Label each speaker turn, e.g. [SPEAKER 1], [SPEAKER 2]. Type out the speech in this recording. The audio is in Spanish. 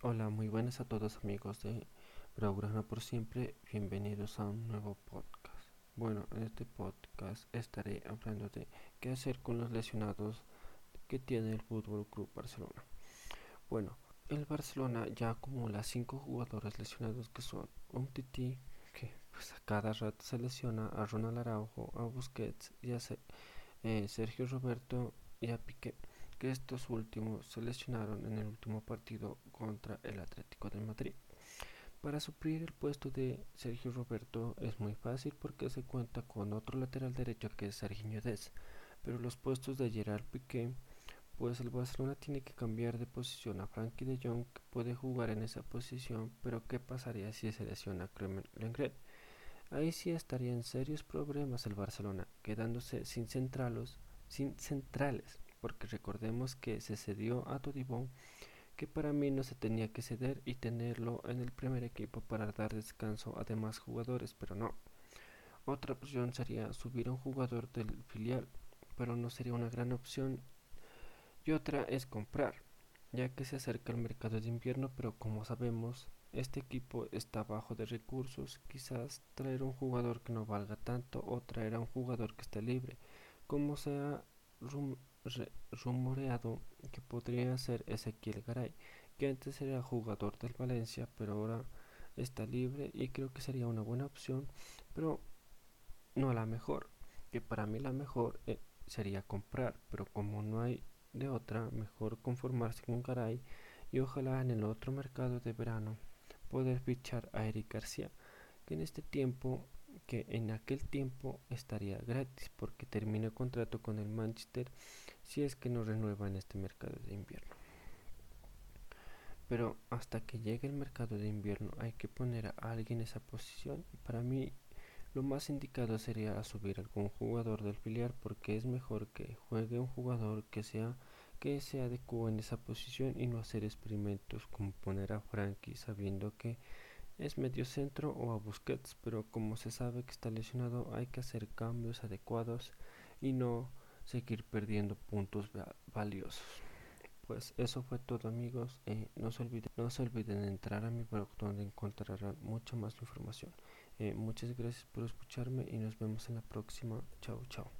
[SPEAKER 1] Hola, muy buenas a todos amigos de Programa por Siempre. Bienvenidos a un nuevo podcast. Bueno, en este podcast estaré hablando de qué hacer con los lesionados que tiene el Fútbol Club Barcelona. Bueno, el Barcelona ya acumula cinco jugadores lesionados que son un Titi que pues, a cada rato se lesiona, a Ronald Araujo, a Busquets y a eh, Sergio Roberto y a Piqué que estos últimos se lesionaron en el último partido contra el Atlético de Madrid. Para suplir el puesto de Sergio Roberto es muy fácil porque se cuenta con otro lateral derecho que es Sergio Dez, pero los puestos de Gerard Piqué, pues el Barcelona tiene que cambiar de posición a Frankie de Jong que puede jugar en esa posición, pero ¿qué pasaría si se lesiona Clement Lenglet? Ahí sí estaría en serios problemas el Barcelona, quedándose sin centralos, sin centrales porque recordemos que se cedió a Todibón, que para mí no se tenía que ceder y tenerlo en el primer equipo para dar descanso a demás jugadores, pero no. Otra opción sería subir a un jugador del filial, pero no sería una gran opción. Y otra es comprar, ya que se acerca el mercado de invierno, pero como sabemos, este equipo está bajo de recursos, quizás traer un jugador que no valga tanto o traer a un jugador que esté libre, como sea rumoreado que podría ser Ezequiel Garay, que antes era jugador del Valencia, pero ahora está libre y creo que sería una buena opción, pero no la mejor, que para mí la mejor eh, sería comprar, pero como no hay de otra, mejor conformarse con Garay y ojalá en el otro mercado de verano poder fichar a Eric García, que en este tiempo que en aquel tiempo estaría gratis porque termina el contrato con el Manchester si es que no renueva en este mercado de invierno. Pero hasta que llegue el mercado de invierno hay que poner a alguien en esa posición y para mí lo más indicado sería subir algún jugador del filial porque es mejor que juegue un jugador que sea que se adecue en esa posición y no hacer experimentos como poner a Frankie sabiendo que es medio centro o a Busquets, pero como se sabe que está lesionado hay que hacer cambios adecuados y no seguir perdiendo puntos valiosos. Pues eso fue todo amigos, eh, no, se olviden, no se olviden entrar a mi blog donde encontrarán mucha más información. Eh, muchas gracias por escucharme y nos vemos en la próxima. Chao, chao.